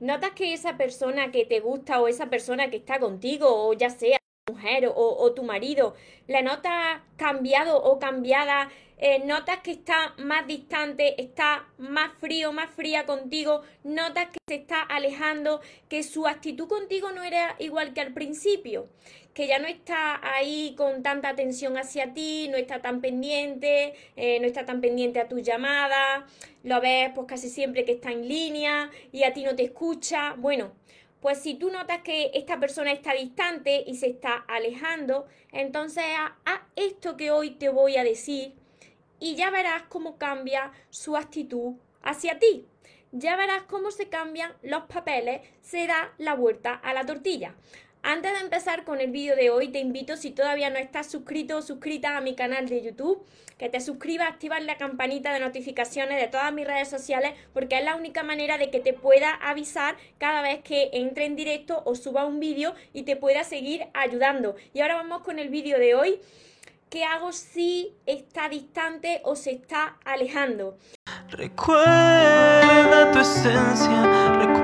notas que esa persona que te gusta o esa persona que está contigo, o ya sea mujer o, tu marido, la notas cambiado o cambiada, eh, notas que está más distante, está más frío, más fría contigo, notas que se está alejando, que su actitud contigo no era igual que al principio, que ya no está ahí con tanta atención hacia ti, no está tan pendiente, eh, no está tan pendiente a tus llamadas, lo ves pues casi siempre que está en línea y a ti no te escucha, bueno pues si tú notas que esta persona está distante y se está alejando, entonces haz esto que hoy te voy a decir y ya verás cómo cambia su actitud hacia ti. Ya verás cómo se cambian los papeles, se da la vuelta a la tortilla. Antes de empezar con el vídeo de hoy, te invito, si todavía no estás suscrito o suscrita a mi canal de YouTube, que te suscribas, activas la campanita de notificaciones de todas mis redes sociales, porque es la única manera de que te pueda avisar cada vez que entre en directo o suba un vídeo y te pueda seguir ayudando. Y ahora vamos con el vídeo de hoy. ¿Qué hago si está distante o se está alejando? Recuerda tu esencia, tu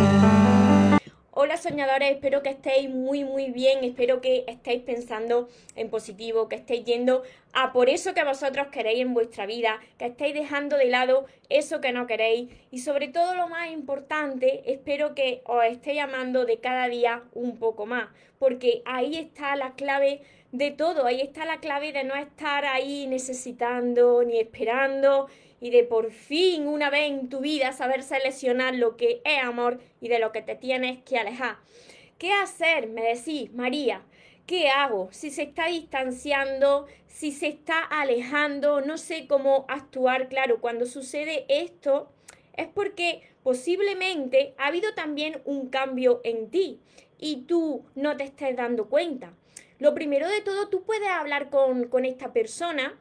soñadores, espero que estéis muy muy bien, espero que estéis pensando en positivo, que estéis yendo a por eso que vosotros queréis en vuestra vida, que estéis dejando de lado eso que no queréis. Y sobre todo lo más importante, espero que os estéis amando de cada día un poco más, porque ahí está la clave de todo, ahí está la clave de no estar ahí necesitando ni esperando y de por fin una vez en tu vida saber seleccionar lo que es amor y de lo que te tienes que alejar. ¿Qué hacer? Me decís, María, ¿qué hago? Si se está distanciando, si se está alejando, no sé cómo actuar. Claro, cuando sucede esto es porque posiblemente ha habido también un cambio en ti y tú no te estés dando cuenta. Lo primero de todo, tú puedes hablar con, con esta persona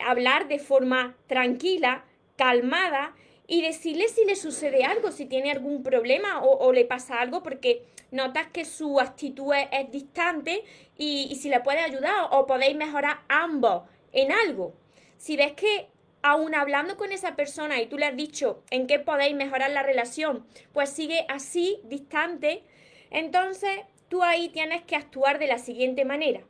hablar de forma tranquila, calmada y decirle si le sucede algo, si tiene algún problema o, le pasa algo, porque notas que su actitud es, distante y, si le puede ayudar o podéis mejorar ambos en algo. Si ves que aún hablando con esa persona y tú le has dicho en qué podéis mejorar la relación, pues sigue así, distante, entonces tú ahí tienes que actuar de la siguiente manera.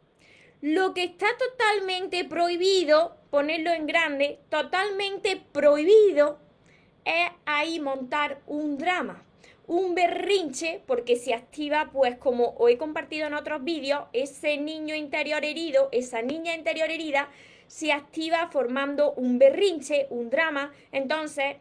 Lo que está totalmente prohibido, ponerlo en grande, totalmente prohibido, es ahí montar un drama, un berrinche, porque se activa, pues como he compartido en otros vídeos, ese niño interior herido, esa niña interior herida, se activa formando un berrinche, un drama. Entonces,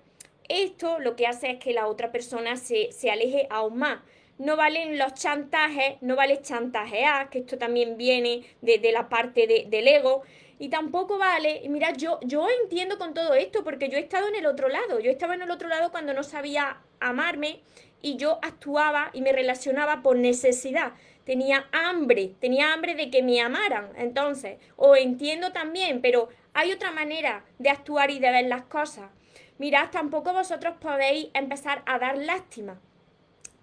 esto lo que hace es que la otra persona se, se aleje aún más no valen los chantajes, no vale chantajear, que esto también viene de, la parte de, del ego, y tampoco vale, y mira, yo, yo entiendo con todo esto, porque yo he estado en el otro lado, yo estaba en el otro lado cuando no sabía amarme y yo actuaba y me relacionaba por necesidad. Tenía hambre, tenía hambre de que me amaran. Entonces, o entiendo también, pero hay otra manera de actuar y de ver las cosas. Mirad, tampoco vosotros podéis empezar a dar lástima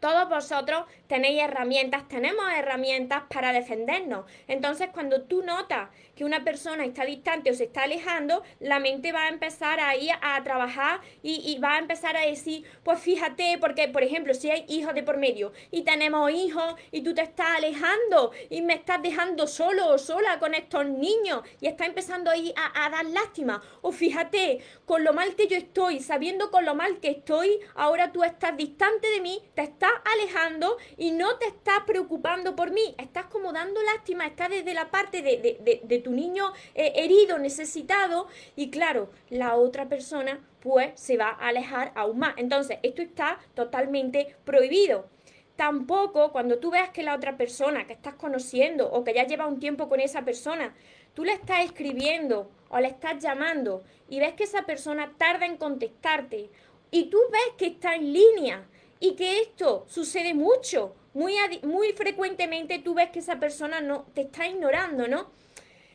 todos vosotros tenéis herramientas, tenemos herramientas para defendernos. Entonces, cuando tú notas que una persona está distante o se está alejando, la mente va a empezar ahí a trabajar y, va a empezar a decir, pues fíjate, porque, por ejemplo, si hay hijos de por medio y tenemos hijos y tú te estás alejando y me estás dejando solo o sola con estos niños y está empezando ahí a, a dar lástima. O fíjate, con lo mal que yo estoy, sabiendo con lo mal que estoy, ahora tú estás distante de mí, te estás alejando y no te estás preocupando por mí. Estás como dando lástima, estás desde la parte de, tu niño eh, herido, necesitado, y claro, la otra persona pues se va a alejar aún más. Entonces, esto está totalmente prohibido. Tampoco cuando tú veas que la otra persona que estás conociendo o que ya lleva un tiempo con esa persona, tú le estás escribiendo o le estás llamando y ves que esa persona tarda en contestarte y tú ves que está en línea y que esto sucede mucho, muy, muy frecuentemente tú ves que esa persona no te está ignorando, ¿no?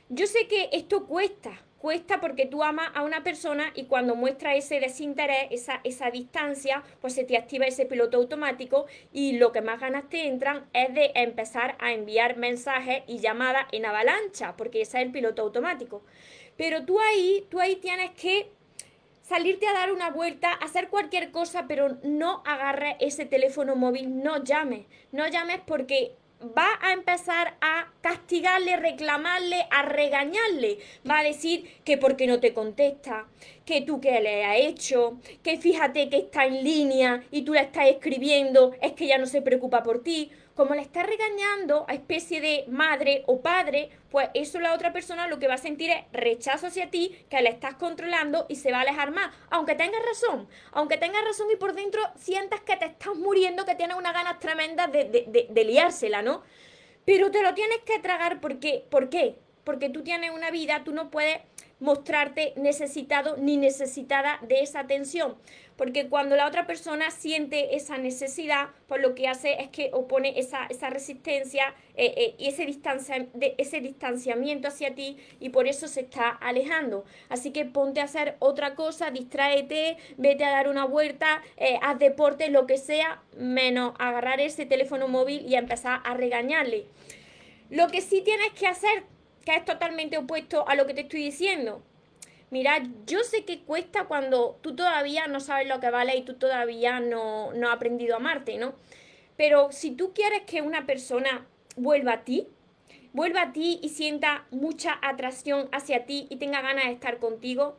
Yo sé que esto cuesta, cuesta porque tú amas a una persona y cuando muestra ese desinterés, esa, esa distancia, pues se te activa ese piloto automático y lo que más ganas te entran es de empezar a enviar mensajes y llamadas en avalancha, porque ese es el piloto automático. Pero tú ahí, tú ahí tienes que salirte a dar una vuelta, hacer cualquier cosa, pero no agarres ese teléfono móvil, no llames, no llames porque va a empezar a castigarle, reclamarle, a regañarle. Va a decir que porque no te contesta, que tú que le has hecho, que fíjate que está en línea y tú le estás escribiendo, es que ya no se preocupa por ti como le está regañando a especie de madre o padre, pues eso la otra persona lo que va a sentir es rechazo hacia ti, que le estás controlando y se va a alejar más. Aunque tengas razón, aunque tengas razón y por dentro sientas que te estás muriendo, que tienes unas ganas tremendas de, de, de, liársela, ¿no? Pero te lo tienes que tragar porque, ¿por qué? Porque tú tienes una vida, tú no puedes mostrarte necesitado ni necesitada de esa atención. Porque cuando la otra persona siente esa necesidad, pues lo que hace es que opone esa, esa resistencia eh, eh, y ese, distancia, ese distanciamiento hacia ti y por eso se está alejando. Así que ponte a hacer otra cosa, distráete, vete a dar una vuelta, eh, haz deporte, lo que sea, menos agarrar ese teléfono móvil y empezar a regañarle. Lo que sí tienes que hacer es totalmente opuesto a lo que te estoy diciendo. Mira, yo sé que cuesta cuando tú todavía no sabes lo que vale y tú todavía no, no has aprendido a amarte, ¿no? Pero si tú quieres que una persona vuelva a ti, vuelva a ti y sienta mucha atracción hacia ti y tenga ganas de estar contigo,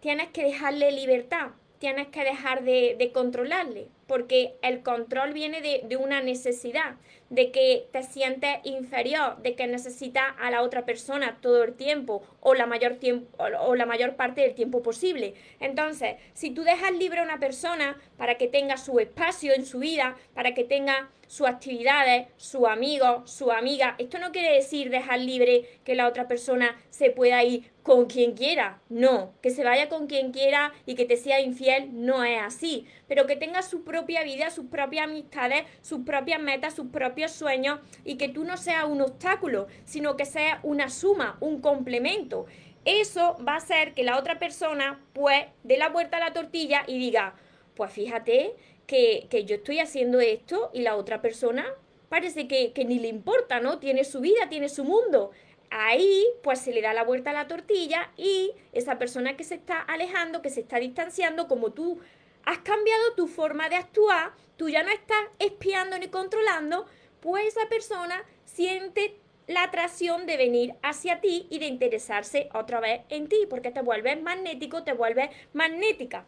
tienes que dejarle libertad, tienes que dejar de, de controlarle porque el control viene de, una necesidad, de que te sientes inferior, de que necesitas a la otra persona todo el tiempo o la mayor tiempo o la mayor parte del tiempo posible. Entonces, si tú dejas libre a una persona para que tenga su espacio en su vida, para que tenga sus actividades, su amigo, su amiga, esto no quiere decir dejar libre que la otra persona se pueda ir con quien quiera, no, que se vaya con quien quiera y que te sea infiel no es así, pero que tenga su propia vida, sus propias amistades, sus propias metas, sus propios sueños y que tú no seas un obstáculo, sino que seas una suma, un complemento. Eso va a hacer que la otra persona pues dé la vuelta a la tortilla y diga, pues fíjate que, yo estoy haciendo esto y la otra persona parece que, que ni le importa, ¿no? Tiene su vida, tiene su mundo ahí pues se le da la vuelta a la tortilla y esa persona que se está alejando, que se está distanciando, como tú has cambiado tu forma de actuar, tú ya no estás espiando ni controlando, pues esa persona siente la atracción de venir hacia ti y de interesarse otra vez en ti, porque te vuelves magnético, te vuelves magnética.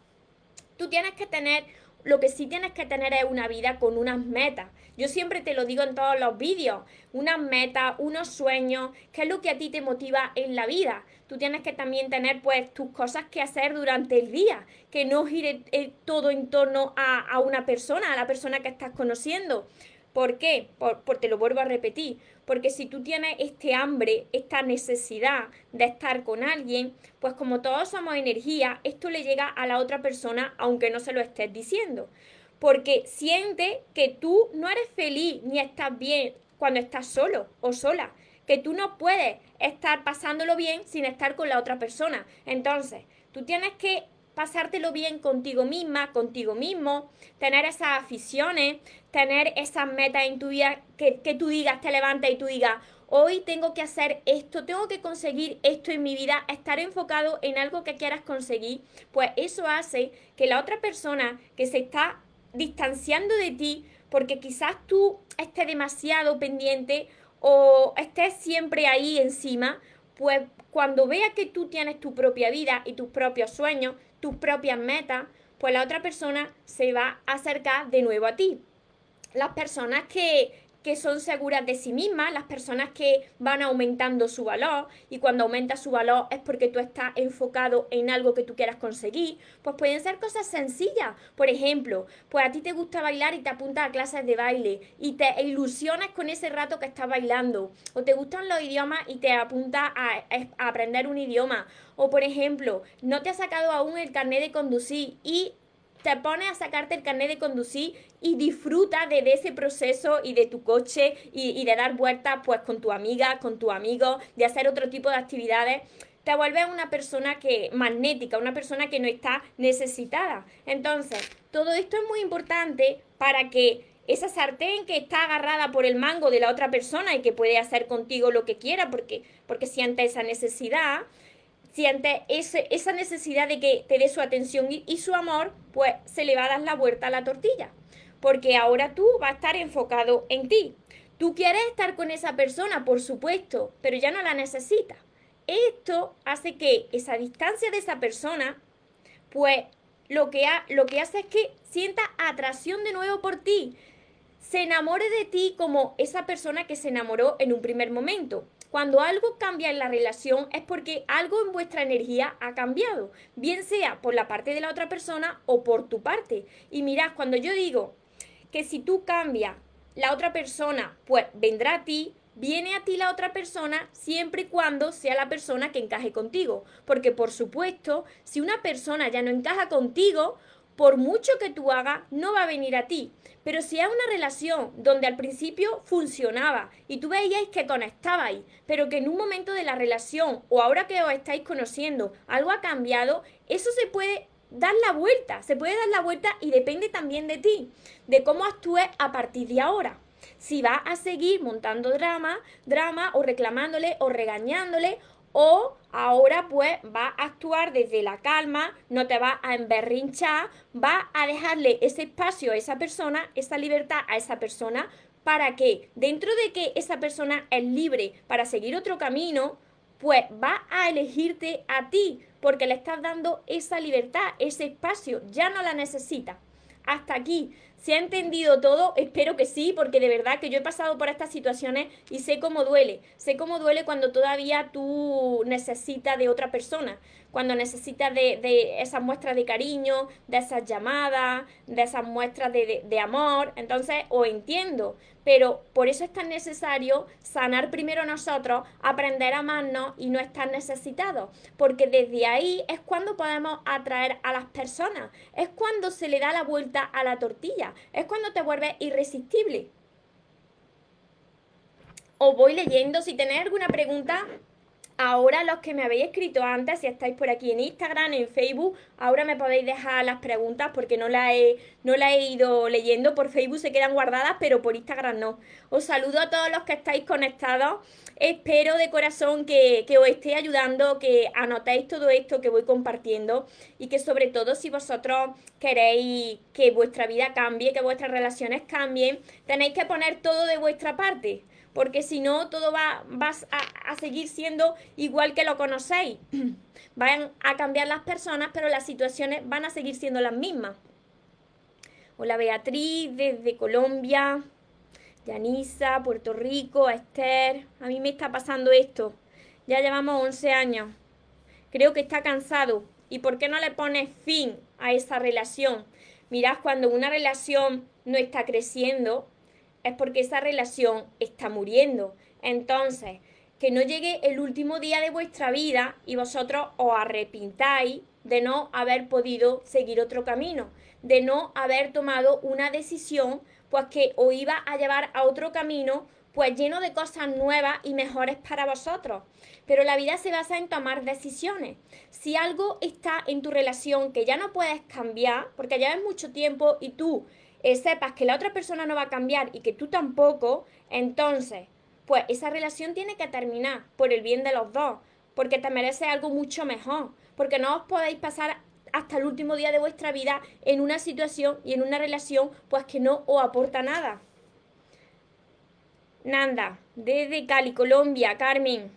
Tú tienes que tener lo que sí tienes que tener es una vida con unas metas. Yo siempre te lo digo en todos los vídeos, unas metas, unos sueños, qué es lo que a ti te motiva en la vida. Tú tienes que también tener pues tus cosas que hacer durante el día, que no gire eh, todo en torno a, a una persona, a la persona que estás conociendo. ¿Por qué? Por, te lo vuelvo a repetir. Porque si tú tienes este hambre, esta necesidad de estar con alguien, pues como todos somos energía, esto le llega a la otra persona aunque no se lo estés diciendo. Porque siente que tú no eres feliz ni estás bien cuando estás solo o sola. Que tú no puedes estar pasándolo bien sin estar con la otra persona. Entonces, tú tienes que pasártelo bien contigo misma, contigo mismo, tener esas aficiones, tener esas metas en tu vida que, que tú digas, te levantas y tú digas, hoy tengo que hacer esto, tengo que conseguir esto en mi vida, estar enfocado en algo que quieras conseguir, pues eso hace que la otra persona que se está distanciando de ti, porque quizás tú estés demasiado pendiente o estés siempre ahí encima, pues cuando vea que tú tienes tu propia vida y tus propios sueños, tus propias metas, pues la otra persona se va a acercar de nuevo a ti. Las personas que, que son seguras de sí mismas, las personas que van aumentando su valor y cuando aumenta su valor es porque tú estás enfocado en algo que tú quieras conseguir, pues pueden ser cosas sencillas. Por ejemplo, pues a ti te gusta bailar y te apuntas a clases de baile y te ilusionas con ese rato que estás bailando. O te gustan los idiomas y te apuntas a, aprender un idioma. O por ejemplo, no te has sacado aún el carnet de conducir y te pones a sacarte el carnet de conducir y disfruta de, ese proceso y de tu coche y, y de dar vueltas pues con tu amiga, con tu amigo, de hacer otro tipo de actividades te vuelves una persona que magnética, una persona que no está necesitada. Entonces, todo esto es muy importante para que esa sartén que está agarrada por el mango de la otra persona y que puede hacer contigo lo que quiera porque, porque siente esa necesidad, siente ese, esa necesidad de que te dé su atención y, su amor, pues se le va a dar la vuelta a la tortilla. Porque ahora tú vas a estar enfocado en ti. Tú quieres estar con esa persona, por supuesto, pero ya no la necesitas. Esto hace que esa distancia de esa persona, pues lo que, lo que hace es que sienta atracción de nuevo por ti, se enamore de ti como esa persona que se enamoró en un primer momento. Cuando algo cambia en la relación es porque algo en vuestra energía ha cambiado, bien sea por la parte de la otra persona o por tu parte. Y mirad, cuando yo digo que si tú cambias, la otra persona pues vendrá a ti, viene a ti la otra persona siempre y cuando sea la persona que encaje contigo. Porque por supuesto, si una persona ya no encaja contigo, por mucho que tú hagas, no va a venir a ti. Pero si es una relación donde al principio funcionaba y tú veíais que conectabais, pero que en un momento de la relación o ahora que os estáis conociendo algo ha cambiado, eso se puede dar la vuelta, se puede dar la vuelta y depende también de ti, de cómo actúes a partir de ahora si va a seguir montando drama, drama o reclamándole o regañándole o ahora pues va a actuar desde la calma, no te va a emberrinchar, va a dejarle ese espacio a esa persona, esa libertad a esa persona, para que dentro de que esa persona es libre para seguir otro camino, pues va a elegirte a ti, porque le estás dando esa libertad, ese espacio, ya no la necesita. Hasta aquí. ¿Se ha entendido todo? Espero que sí, porque de verdad que yo he pasado por estas situaciones y sé cómo duele. Sé cómo duele cuando todavía tú necesitas de otra persona cuando necesitas de, de esas muestras de cariño, de esas llamadas, de esas muestras de, de, amor. Entonces, os entiendo, pero por eso es tan necesario sanar primero nosotros, aprender a amarnos y no estar necesitados, porque desde ahí es cuando podemos atraer a las personas, es cuando se le da la vuelta a la tortilla, es cuando te vuelves irresistible. Os voy leyendo, si tenéis alguna pregunta, Ahora los que me habéis escrito antes, si estáis por aquí en Instagram, en Facebook, ahora me podéis dejar las preguntas porque no las he, no la he ido leyendo. Por Facebook se quedan guardadas, pero por Instagram no. Os saludo a todos los que estáis conectados. Espero de corazón que, que os esté ayudando, que anotéis todo esto que voy compartiendo y que sobre todo si vosotros queréis que vuestra vida cambie, que vuestras relaciones cambien, tenéis que poner todo de vuestra parte porque si no, todo va a, seguir siendo igual que lo conocéis. Van a cambiar las personas, pero las situaciones van a seguir siendo las mismas. Hola Beatriz, desde Colombia, Yanisa, Puerto Rico, Esther. A mí me está pasando esto. Ya llevamos 11 años. Creo que está cansado. ¿Y por qué no le pones fin a esa relación? Mirad, cuando una relación no está creciendo, es porque esa relación está muriendo. Entonces, que no llegue el último día de vuestra vida y vosotros os arrepintáis de no haber podido seguir otro camino, de no haber tomado una decisión, pues que os iba a llevar a otro camino, pues lleno de cosas nuevas y mejores para vosotros. Pero la vida se basa en tomar decisiones. Si algo está en tu relación que ya no puedes cambiar, porque llevas mucho tiempo y tú eh, sepas que la otra persona no va a cambiar y que tú tampoco, entonces, pues esa relación tiene que terminar por el bien de los dos, porque te merece algo mucho mejor, porque no os podéis pasar hasta el último día de vuestra vida en una situación y en una relación pues que no os aporta nada. Nanda, desde Cali, Colombia, Carmen.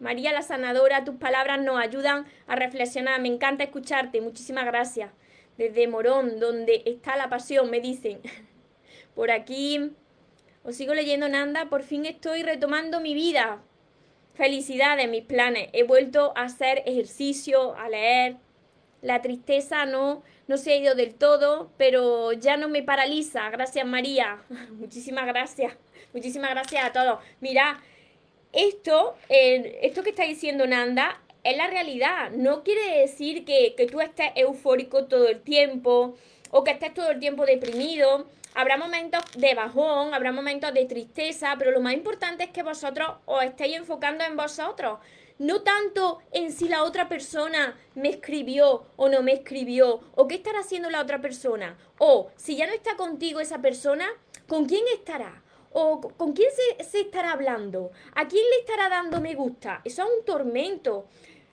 María la sanadora, tus palabras nos ayudan a reflexionar. Me encanta escucharte. Muchísimas gracias desde Morón, donde está la pasión, me dicen. Por aquí os sigo leyendo Nanda, por fin estoy retomando mi vida. Felicidades, mis planes. He vuelto a hacer ejercicio, a leer. La tristeza no, no se ha ido del todo, pero ya no me paraliza. Gracias, María. Muchísimas gracias. Muchísimas gracias a todos. Mira, esto, esto que está diciendo Nanda es la realidad. No quiere decir que, que tú estés eufórico todo el tiempo o que estés todo el tiempo deprimido. Habrá momentos de bajón, habrá momentos de tristeza, pero lo más importante es que vosotros os estéis enfocando en vosotros. No tanto en si la otra persona me escribió o no me escribió, o qué estará haciendo la otra persona, o si ya no está contigo esa persona, ¿con quién estará? ¿O con quién se, se estará hablando? ¿A quién le estará dando me gusta? Eso es un tormento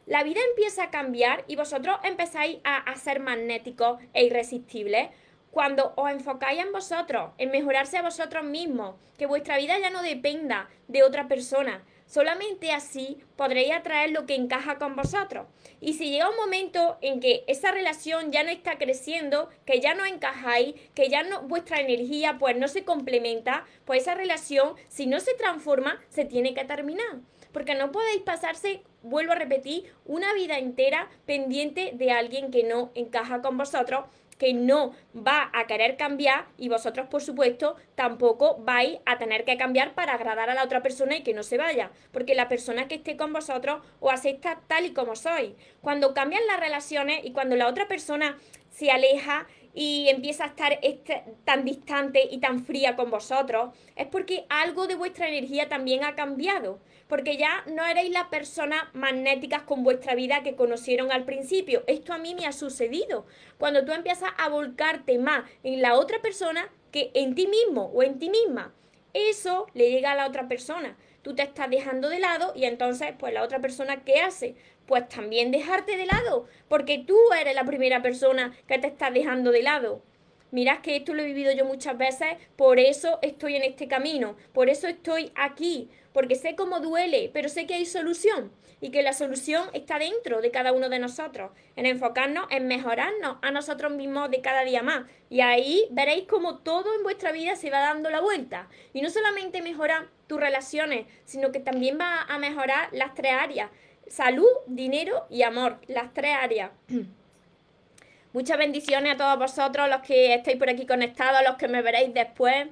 la vida empieza a cambiar y vosotros empezáis a, ser magnéticos e irresistibles cuando os enfocáis en vosotros, en mejorarse a vosotros mismos, que vuestra vida ya no dependa de otra persona. Solamente así podréis atraer lo que encaja con vosotros. Y si llega un momento en que esa relación ya no está creciendo, que ya no encajáis, que ya no vuestra energía pues no se complementa, pues esa relación si no se transforma se tiene que terminar porque no podéis pasarse, vuelvo a repetir, una vida entera pendiente de alguien que no encaja con vosotros, que no va a querer cambiar y vosotros, por supuesto, tampoco vais a tener que cambiar para agradar a la otra persona y que no se vaya, porque la persona que esté con vosotros os acepta tal y como sois. Cuando cambian las relaciones y cuando la otra persona se aleja y empieza a estar este, tan distante y tan fría con vosotros, es porque algo de vuestra energía también ha cambiado porque ya no erais las personas magnéticas con vuestra vida que conocieron al principio. Esto a mí me ha sucedido. Cuando tú empiezas a volcarte más en la otra persona que en ti mismo o en ti misma, eso le llega a la otra persona. Tú te estás dejando de lado y entonces, pues la otra persona, ¿qué hace? Pues también dejarte de lado, porque tú eres la primera persona que te está dejando de lado. Mirad que esto lo he vivido yo muchas veces, por eso estoy en este camino, por eso estoy aquí, porque sé cómo duele, pero sé que hay solución y que la solución está dentro de cada uno de nosotros, en enfocarnos en mejorarnos a nosotros mismos de cada día más. Y ahí veréis cómo todo en vuestra vida se va dando la vuelta. Y no solamente mejora tus relaciones, sino que también va a mejorar las tres áreas. Salud, dinero y amor, las tres áreas. Muchas bendiciones a todos vosotros, los que estáis por aquí conectados, los que me veréis después.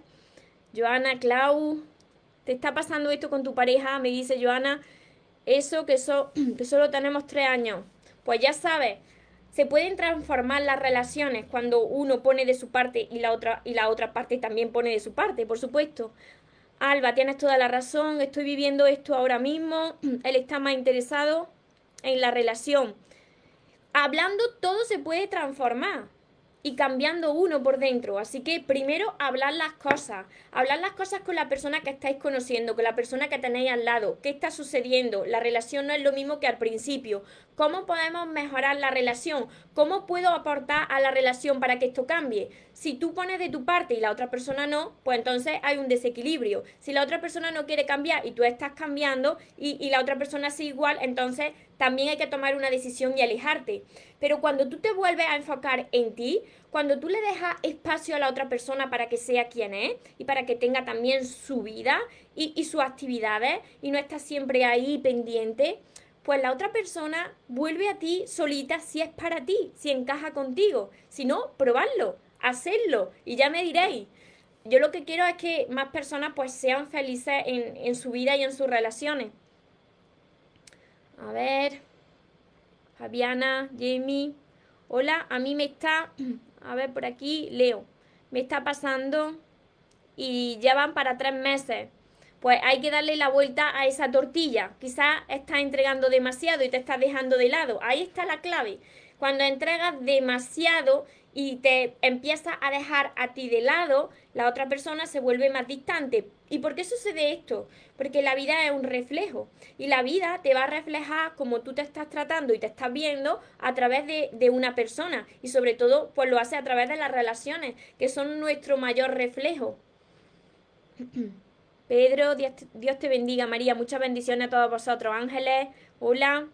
Joana, Clau, ¿te está pasando esto con tu pareja? Me dice Joana, eso que, que solo tenemos tres años. Pues ya sabes, se pueden transformar las relaciones cuando uno pone de su parte y la otra, y la otra parte también pone de su parte, por supuesto. Alba, tienes toda la razón, estoy viviendo esto ahora mismo, él está más interesado en la relación hablando todo se puede transformar y cambiando uno por dentro. Así que primero hablar las cosas, hablar las cosas con la persona que estáis conociendo, con la persona que tenéis al lado, qué está sucediendo. La relación no es lo mismo que al principio. ¿Cómo podemos mejorar la relación? ¿Cómo puedo aportar a la relación para que esto cambie? Si tú pones de tu parte y la otra persona no, pues entonces hay un desequilibrio. Si la otra persona no quiere cambiar y tú estás cambiando y, y la otra persona sigue igual, entonces también hay que tomar una decisión y alejarte. Pero cuando tú te vuelves a enfocar en ti, cuando tú le dejas espacio a la otra persona para que sea quien es y para que tenga también su vida y, y sus actividades y no estás siempre ahí pendiente, pues la otra persona vuelve a ti solita si es para ti, si encaja contigo. Si no, probadlo, hacedlo y ya me diréis. Yo lo que quiero es que más personas pues sean felices en, en su vida y en sus relaciones. A ver. Fabiana, Jamie. Hola, a mí me está. A ver, por aquí, Leo. Me está pasando. Y ya van para tres meses. Pues hay que darle la vuelta a esa tortilla. Quizás estás entregando demasiado y te estás dejando de lado. Ahí está la clave. Cuando entregas demasiado y te empiezas a dejar a ti de lado, la otra persona se vuelve más distante. ¿Y por qué sucede esto? Porque la vida es un reflejo y la vida te va a reflejar como tú te estás tratando y te estás viendo a través de, de una persona y sobre todo pues lo hace a través de las relaciones que son nuestro mayor reflejo. Pedro, Dios te, bendiga María, muchas bendiciones a todos vosotros. Ángeles, hola.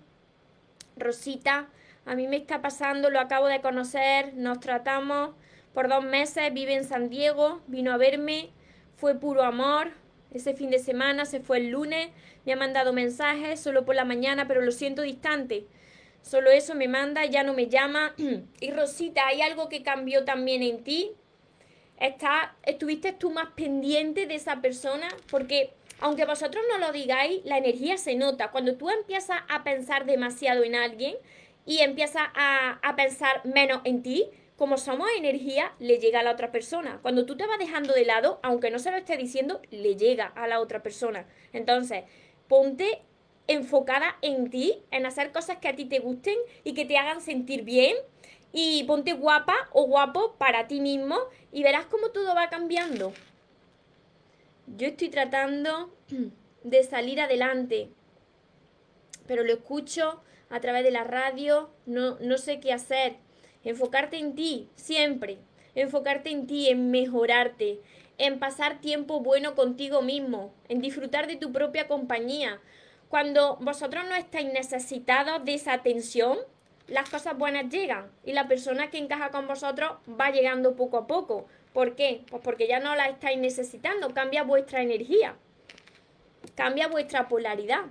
Rosita, a mí me está pasando, lo acabo de conocer, nos tratamos por dos meses, vive en San Diego, vino a verme, fue puro amor. Ese fin de semana se fue el lunes, me ha mandado mensajes solo por la mañana, pero lo siento distante. Solo eso me manda, ya no me llama. y Rosita, ¿hay algo que cambió también en ti? ¿Está, ¿Estuviste tú más pendiente de esa persona? Porque aunque vosotros no lo digáis, la energía se nota. Cuando tú empiezas a pensar demasiado en alguien y empiezas a, a pensar menos en ti, como somos energía, le llega a la otra persona. Cuando tú te vas dejando de lado, aunque no se lo esté diciendo, le llega a la otra persona. Entonces, ponte enfocada en ti, en hacer cosas que a ti te gusten y que te hagan sentir bien. Y ponte guapa o guapo para ti mismo y verás cómo todo va cambiando. Yo estoy tratando de salir adelante, pero lo escucho a través de la radio, no, no sé qué hacer. Enfocarte en ti, siempre. Enfocarte en ti, en mejorarte, en pasar tiempo bueno contigo mismo, en disfrutar de tu propia compañía. Cuando vosotros no estáis necesitados de esa atención, las cosas buenas llegan y la persona que encaja con vosotros va llegando poco a poco. ¿Por qué? Pues porque ya no la estáis necesitando, cambia vuestra energía, cambia vuestra polaridad.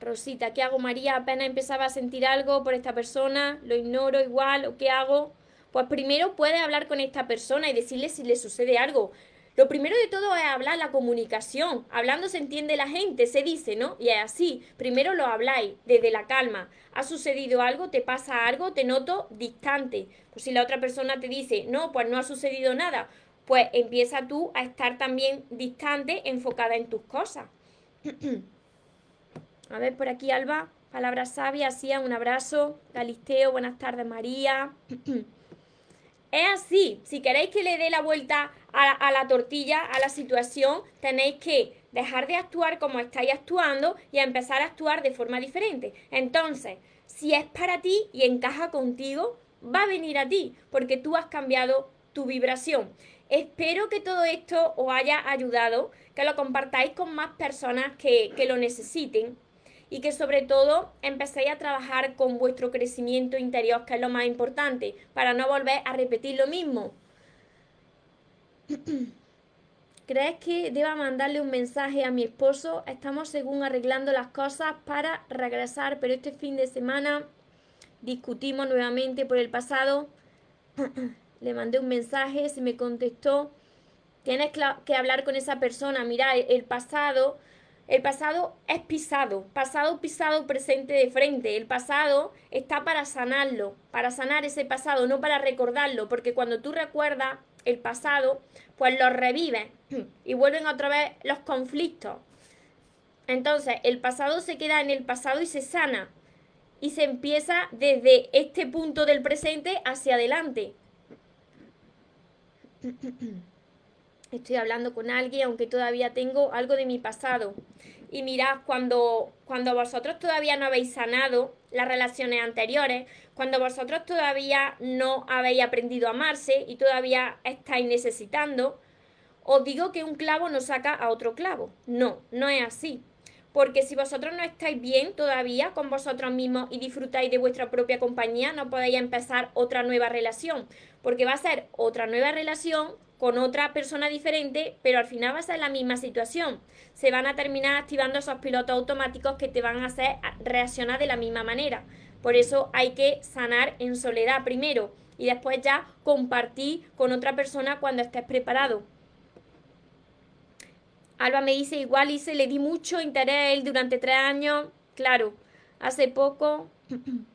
Rosita, ¿qué hago María? Apenas empezaba a sentir algo por esta persona, lo ignoro igual, ¿o qué hago? Pues primero puedes hablar con esta persona y decirle si le sucede algo. Lo primero de todo es hablar la comunicación. Hablando se entiende la gente, se dice, ¿no? Y es así. Primero lo habláis desde la calma. ¿Ha sucedido algo? ¿Te pasa algo? Te noto distante. Pues si la otra persona te dice, no, pues no ha sucedido nada, pues empieza tú a estar también distante, enfocada en tus cosas. a ver, por aquí, Alba, palabras sabias, sí, un abrazo. Galisteo, buenas tardes, María. Es así. Si queréis que le dé la vuelta a, la tortilla, a la situación, tenéis que dejar de actuar como estáis actuando y empezar a actuar de forma diferente. Entonces, si es para ti y encaja contigo, va a venir a ti, porque tú has cambiado tu vibración. Espero que todo esto os haya ayudado, que lo compartáis con más personas que, que lo necesiten y que sobre todo empecéis a trabajar con vuestro crecimiento interior, que es lo más importante, para no volver a repetir lo mismo. ¿Crees que deba mandarle un mensaje a mi esposo? Estamos según arreglando las cosas para regresar, pero este fin de semana discutimos nuevamente por el pasado. Le mandé un mensaje, se me contestó. Tienes que hablar con esa persona. Mira, el pasado el pasado es pisado, pasado pisado, presente de frente. El pasado está para sanarlo, para sanar ese pasado, no para recordarlo, porque cuando tú recuerdas el pasado, pues lo revives y vuelven otra vez los conflictos. Entonces, el pasado se queda en el pasado y se sana. Y se empieza desde este punto del presente hacia adelante. estoy hablando con alguien, aunque todavía tengo algo de mi pasado. Y mirad, cuando, cuando vosotros todavía no habéis sanado las relaciones anteriores, cuando vosotros todavía no habéis aprendido a amarse y todavía estáis necesitando, os digo que un clavo no saca a otro clavo. No, no es así. Porque si vosotros no estáis bien todavía con vosotros mismos y disfrutáis de vuestra propia compañía, no podéis empezar otra nueva relación. Porque va a ser otra nueva relación con otra persona diferente, pero al final va a ser la misma situación. Se van a terminar activando esos pilotos automáticos que te van a hacer reaccionar de la misma manera. Por eso hay que sanar en soledad primero y después ya compartir con otra persona cuando estés preparado. Alba me dice, igual hice, le di mucho interés a él durante tres años. Claro, hace poco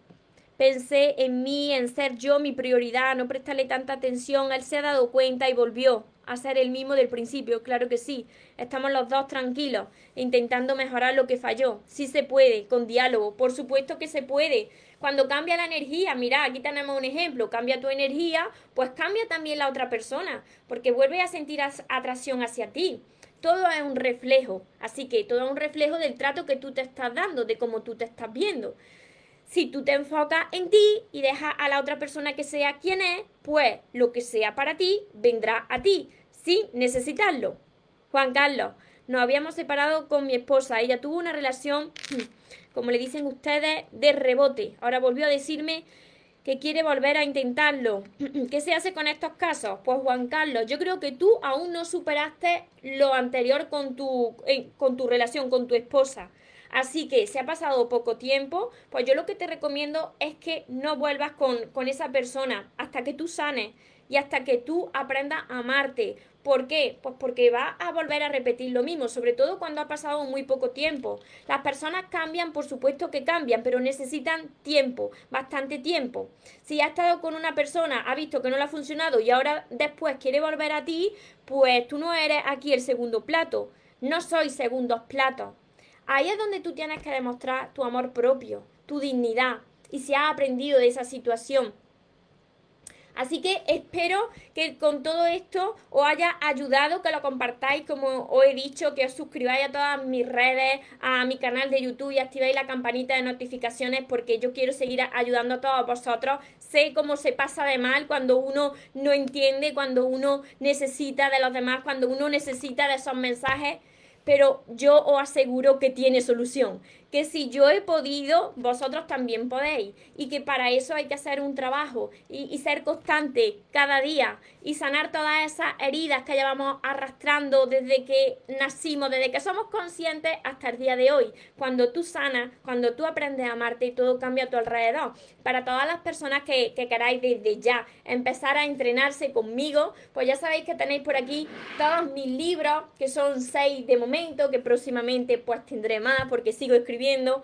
Pensé en mí, en ser yo mi prioridad, no prestarle tanta atención. Él se ha dado cuenta y volvió a ser el mismo del principio, claro que sí. Estamos los dos tranquilos, intentando mejorar lo que falló. Sí se puede, con diálogo, por supuesto que se puede. Cuando cambia la energía, mira, aquí tenemos un ejemplo, cambia tu energía, pues cambia también la otra persona, porque vuelve a sentir atracción hacia ti. Todo es un reflejo, así que todo es un reflejo del trato que tú te estás dando, de cómo tú te estás viendo. Si tú te enfocas en ti y dejas a la otra persona que sea quien es, pues lo que sea para ti vendrá a ti, sin necesitarlo. Juan Carlos, nos habíamos separado con mi esposa. Ella tuvo una relación, como le dicen ustedes, de rebote. Ahora volvió a decirme que quiere volver a intentarlo. ¿Qué se hace con estos casos? Pues Juan Carlos, yo creo que tú aún no superaste lo anterior con tu, eh, con tu relación, con tu esposa. Así que si ha pasado poco tiempo, pues yo lo que te recomiendo es que no vuelvas con, con esa persona hasta que tú sanes y hasta que tú aprendas a amarte, ¿Por qué? Pues porque va a volver a repetir lo mismo, sobre todo cuando ha pasado muy poco tiempo. Las personas cambian, por supuesto que cambian, pero necesitan tiempo, bastante tiempo. Si ha estado con una persona, ha visto que no le ha funcionado y ahora después quiere volver a ti, pues tú no eres aquí el segundo plato. No soy segundos platos. Ahí es donde tú tienes que demostrar tu amor propio, tu dignidad y si has aprendido de esa situación Así que espero que con todo esto os haya ayudado, que lo compartáis, como os he dicho, que os suscribáis a todas mis redes, a mi canal de YouTube y activéis la campanita de notificaciones porque yo quiero seguir ayudando a todos vosotros. Sé cómo se pasa de mal cuando uno no entiende, cuando uno necesita de los demás, cuando uno necesita de esos mensajes pero yo os aseguro que tiene solución que si yo he podido, vosotros también podéis. Y que para eso hay que hacer un trabajo y, ser constante cada día y sanar todas esas heridas que llevamos arrastrando desde que nacimos, desde que somos conscientes hasta el día de hoy. Cuando tú sanas, cuando tú aprendes a amarte y todo cambia a tu alrededor. Para todas las personas que, que queráis desde ya empezar a entrenarse conmigo, pues ya sabéis que tenéis por aquí todos mis libros, que son seis de momento, que próximamente pues tendré más porque sigo escribiendo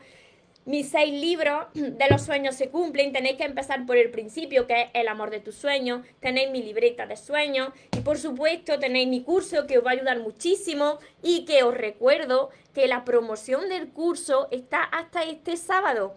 Mis seis libros de los sueños se cumplen. Tenéis que empezar por el principio, que es el amor de tus sueños. Tenéis mi libreta de sueños. Y por supuesto tenéis mi curso que os va a ayudar muchísimo. Y que os recuerdo que la promoción del curso está hasta este sábado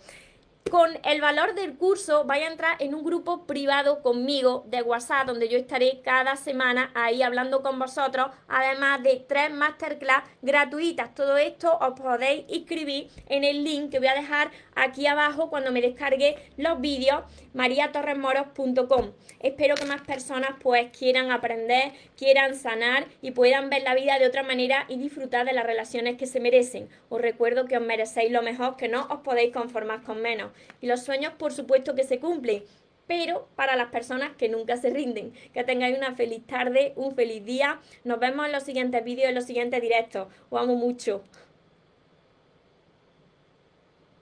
con el valor del curso vaya a entrar en un grupo privado conmigo de WhatsApp donde yo estaré cada semana ahí hablando con vosotros, además de tres masterclass gratuitas. Todo esto os podéis inscribir en el link que voy a dejar aquí abajo cuando me descargue los vídeos mariatorresmoros.com. Espero que más personas pues quieran aprender, quieran sanar y puedan ver la vida de otra manera y disfrutar de las relaciones que se merecen. Os recuerdo que os merecéis lo mejor, que no os podéis conformar con menos. Y los sueños por supuesto que se cumplen, pero para las personas que nunca se rinden. Que tengáis una feliz tarde, un feliz día. Nos vemos en los siguientes vídeos, en los siguientes directos. Os amo mucho.